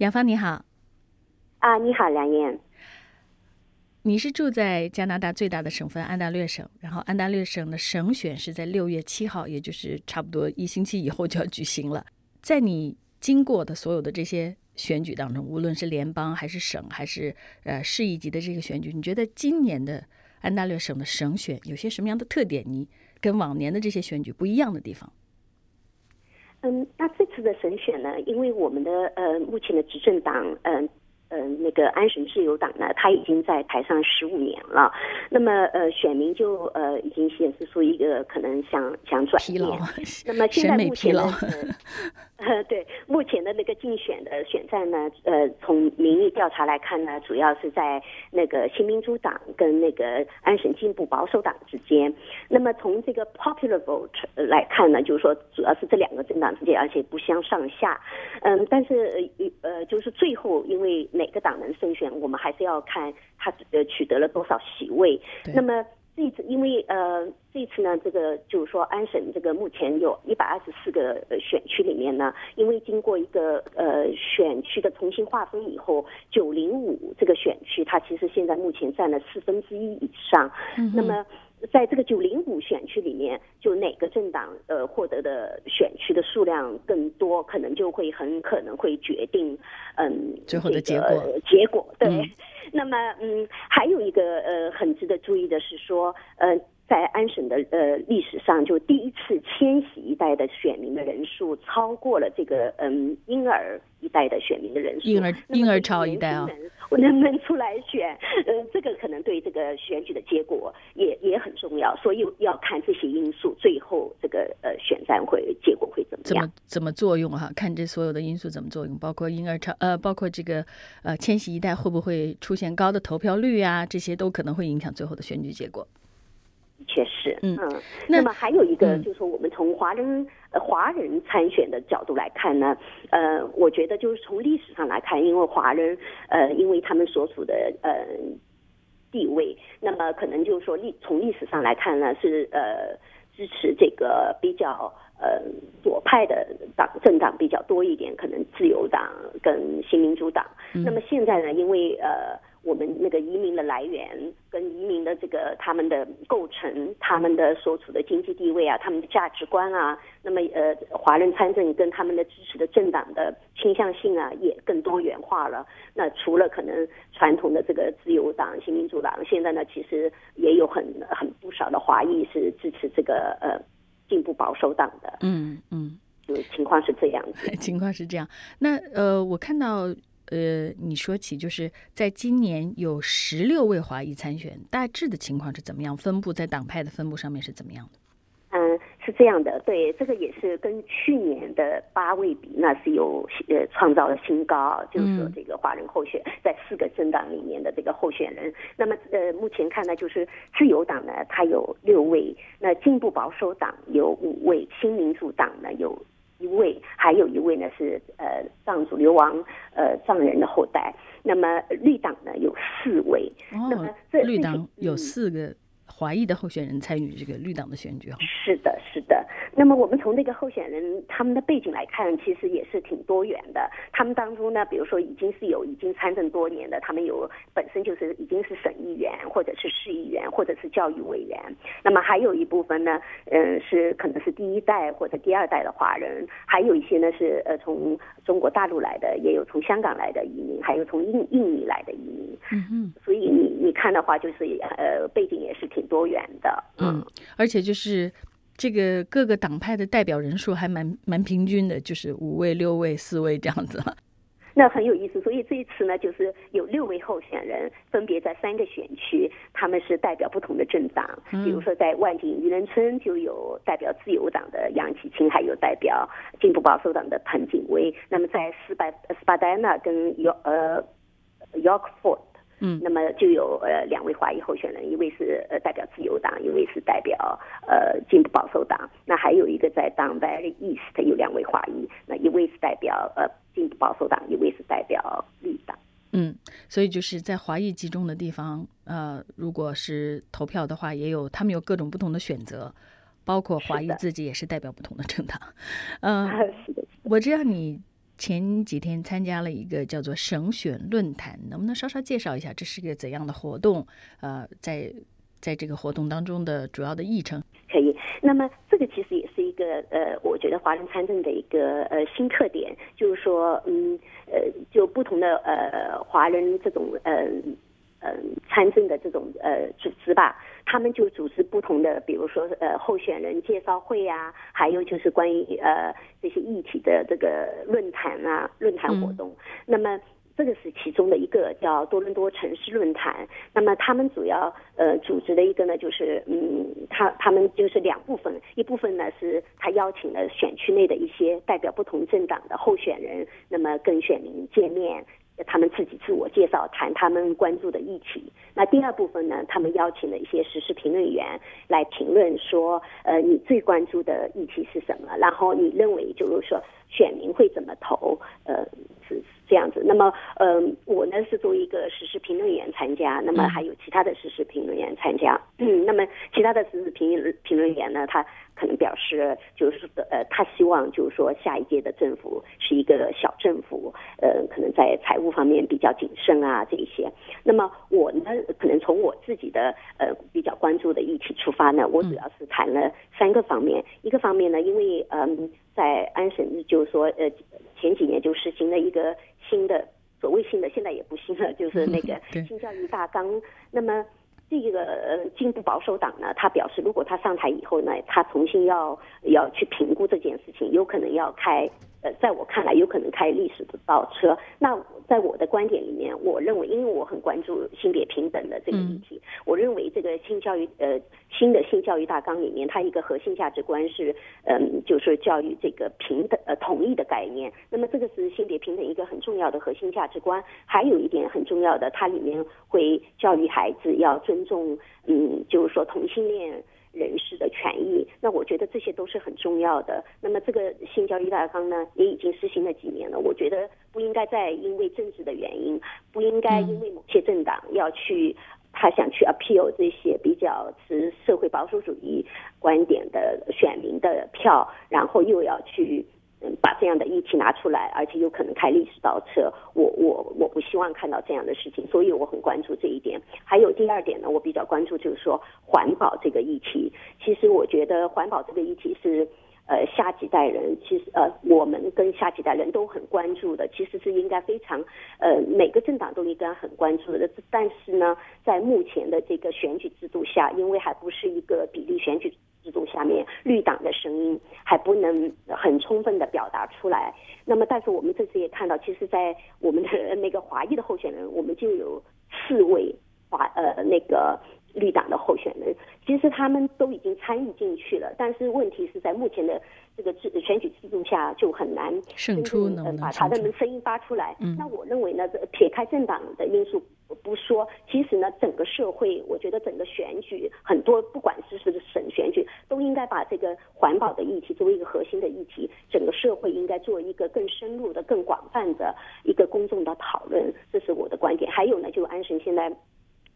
杨芳你好，啊，你好，梁燕。你是住在加拿大最大的省份安大略省，然后安大略省的省选是在六月七号，也就是差不多一星期以后就要举行了。在你经过的所有的这些选举当中，无论是联邦还是省还是呃市一级的这个选举，你觉得今年的安大略省的省选有些什么样的特点？你跟往年的这些选举不一样的地方？嗯，那这次的省选呢？因为我们的呃目前的执政党，嗯嗯，那个安省自由党呢，他已经在台上十五年了。那么呃，选民就呃已经显示出一个可能想想转变。那么现在目前呢？呃，对，目前的那个竞选的选战呢，呃，从民意调查来看呢，主要是在那个新民主党跟那个安省进步保守党之间。那么从这个 popular vote 来看呢，就是说主要是这两个政党之间，而且不相上下。嗯，但是呃呃，就是最后因为哪个党能胜选，我们还是要看他呃取得了多少席位。那么。这次因为呃，这次呢，这个就是说安省这个目前有一百二十四个选区里面呢，因为经过一个呃选区的重新划分以后，九零五这个选区它其实现在目前占了四分之一以上。那么在这个九零五选区里面，就哪个政党呃获得的选区的数量更多，可能就会很可能会决定嗯最后的结果结果对。那么，嗯，还有一个呃，很值得注意的是说，呃，在安省的呃历史上，就第一次迁徙一代的选民的人数超过了这个嗯婴儿一代的选民的人数。婴儿婴儿潮一代啊，我能不能出来选？呃，这个可能对这个选举的结果也也很重要，所以要看这些因素，最后这个呃选战会结果会怎么样？怎么怎么作用哈？看这所有的因素怎么作用，包括婴儿潮呃，包括这个呃迁徙一代会不会出现高的投票率啊？这些都可能会影响最后的选举结果。确实，嗯，那么还有一个就是说，我们从华人呃华人参选的角度来看呢，呃，我觉得就是从历史上来看，因为华人呃，因为他们所处的呃地位，那么可能就是说历从历史上来看呢，是呃支持这个比较呃左派的党政党比较多一点，可能自由党跟新民主党。那么现在呢，因为呃。我们那个移民的来源跟移民的这个他们的构成，他们的所处的经济地位啊，他们的价值观啊，那么呃，华人参政跟他们的支持的政党的倾向性啊，也更多元化了。那除了可能传统的这个自由党、新民主党，现在呢，其实也有很很不少的华裔是支持这个呃进步保守党的。嗯嗯，就情况是这样子。情况是这样。那呃，我看到。呃，你说起就是在今年有十六位华裔参选，大致的情况是怎么样？分布在党派的分布上面是怎么样的？嗯，是这样的，对，这个也是跟去年的八位比，那是有呃创造了新高，就是说这个华人候选在四个政党里面的这个候选人。那么呃，目前看呢，就是自由党呢，它有六位，那进步保守党有五位，新民主党呢有。一位，还有一位呢是呃藏族流亡呃藏人的后代。那么绿党呢有四位，那么这绿党有四个。华裔的候选人参与这个绿党的选举哈是的，是的。那么我们从那个候选人他们的背景来看，其实也是挺多元的。他们当中呢，比如说已经是有已经参政多年的，他们有本身就是已经是省议员，或者是市议员，或者是教育委员。那么还有一部分呢，嗯，是可能是第一代或者第二代的华人，还有一些呢是呃从中国大陆来的，也有从香港来的移民，还有从印印尼来的移民。嗯嗯。所以你你看的话，就是呃背景也是挺。多元的，嗯，而且就是这个各个党派的代表人数还蛮蛮平均的，就是五位、六位、四位这样子。那很有意思，所以这一次呢，就是有六位候选人，分别在三个选区，他们是代表不同的政党。比如说在万景渔人村就有代表自由党的杨启清，还有代表进步保守党的彭景威。那么在斯巴斯巴丹纳跟约呃 Yorkford。嗯，那么就有呃两位华裔候选人，一位是呃代表自由党，一位是代表呃进步保守党。那还有一个在 Down Valley East 有两位华裔，那一位是代表呃进步保守党，一位是代表绿党。嗯，所以就是在华裔集中的地方，呃，如果是投票的话，也有他们有各种不同的选择，包括华裔自己也是代表不同的政党。嗯。我知道你。前几天参加了一个叫做省选论坛，能不能稍稍介绍一下这是个怎样的活动？呃，在在这个活动当中的主要的议程？可以。那么这个其实也是一个呃，我觉得华人参政的一个呃新特点，就是说，嗯呃，就不同的呃华人这种呃呃参政的这种呃组织吧。他们就组织不同的，比如说呃候选人介绍会啊，还有就是关于呃这些议题的这个论坛啊论坛活动。那么这个是其中的一个叫多伦多城市论坛。那么他们主要呃组织的一个呢，就是嗯，他他们就是两部分，一部分呢是他邀请了选区内的一些代表不同政党的候选人，那么跟选民见面。他们自己自我介绍，谈他们关注的议题。那第二部分呢，他们邀请了一些时事评论员来评论说，呃，你最关注的议题是什么？然后你认为就是说，选民会怎么投？呃，是这样子。那么，嗯，我呢是作为一个时事评论员参加，那么还有其他的时事评论员参加。嗯，那么其他的时事评评论员呢，他。可能表示就是呃，他希望就是说下一届的政府是一个小政府，呃，可能在财务方面比较谨慎啊这一些。那么我呢，可能从我自己的呃比较关注的议题出发呢，我主要是谈了三个方面。一个方面呢，因为嗯，在安省就是说呃前几年就实行了一个新的所谓新的，现在也不新了，就是那个 新教育大纲。那么这个呃进步保守党呢，他表示，如果他上台以后呢，他重新要要去评估这件事情，有可能要开。呃，在我看来，有可能开历史的倒车。那在我的观点里面，我认为，因为我很关注性别平等的这个议题，我认为这个性教育呃新的性教育大纲里面，它一个核心价值观是，嗯，就是教育这个平等呃统一的概念。那么这个是性别平等一个很重要的核心价值观。还有一点很重要的，它里面会教育孩子要尊重，嗯，就是说同性恋。人士的权益，那我觉得这些都是很重要的。那么这个性教育大纲呢，也已经实行了几年了。我觉得不应该再因为政治的原因，不应该因为某些政党要去，他想去 appeal 这些比较持社会保守主义观点的选民的票，然后又要去。嗯，把这样的议题拿出来，而且有可能开历史倒车，我我我不希望看到这样的事情，所以我很关注这一点。还有第二点呢，我比较关注就是说环保这个议题。其实我觉得环保这个议题是，呃，下几代人其实呃，我们跟下几代人都很关注的，其实是应该非常呃，每个政党都应该很关注的。但是呢，在目前的这个选举制度下，因为还不是一个比例选举。制度下面，绿党的声音还不能很充分的表达出来。那么，但是我们这次也看到，其实，在我们的那个华裔的候选人，我们就有四位华呃那个绿党的候选人，其实他们都已经参与进去了。但是问题是在目前的这个制选举制度下，就很难胜出，能把他的声音发出来。那我认为呢，撇开政党的因素。不说，其实呢，整个社会，我觉得整个选举，很多不管是是省选举，都应该把这个环保的议题作为一个核心的议题，整个社会应该做一个更深入的、更广泛的一个公众的讨论，这是我的观点。还有呢，就安神现在。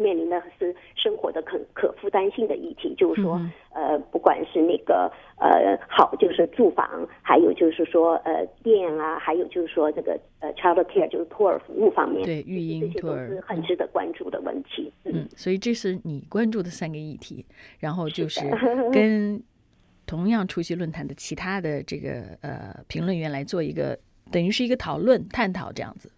面临的是生活的可可负担性的议题，就是说，呃，不管是那个呃好，就是住房，还有就是说呃电啊，还有就是说这个呃 child care，就是托儿服务方面，对育婴托儿是很值得关注的问题。嗯，所以这是你关注的三个议题，然后就是 跟同样出席论坛的其他的这个呃评论员来做一个，等于是一个讨论探讨这样子。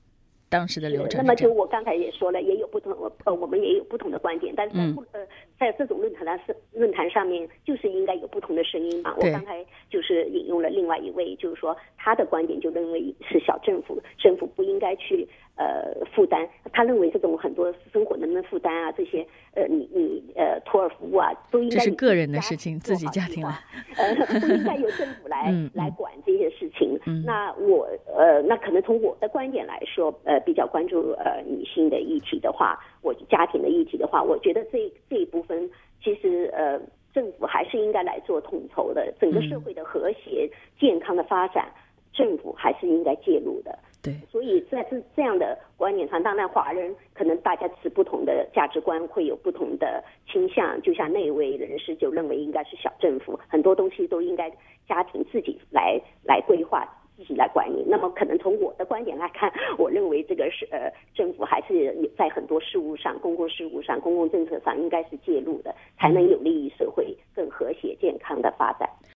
当时的流程。那么就我刚才也说了，也有不同，呃，我们也有不同的观点，但是在不呃，在这种论坛上论坛上面，就是应该有不同的声音嘛。我刚才就是引用了另外一位，就是说他的观点就认为是小政府，政府不应该去。呃，负担，他认为这种很多生活能不能负担啊？这些呃，你你呃，托儿服务啊，都应该这是个人的事情，自己家庭啊，呃，不应该由政府来来管这些事情。那我呃，那可能从我的观点来说，呃，比较关注呃女性的议题的话，我家庭的议题的话，我觉得这这一部分其实呃，政府还是应该来做统筹的，整个社会的和谐健康的发展，政府还是应该介入的。对，所以在这这样的观念上，当然华人可能大家持不同的价值观，会有不同的倾向。就像那位人士就认为应该是小政府，很多东西都应该家庭自己来来规划，自自己来管理。那么可能从我的观点来看，我认为这个是呃政府还是在很多事务上、公共事务上、公共政策上应该是介入的，才能有利于社会更和谐健康的发展。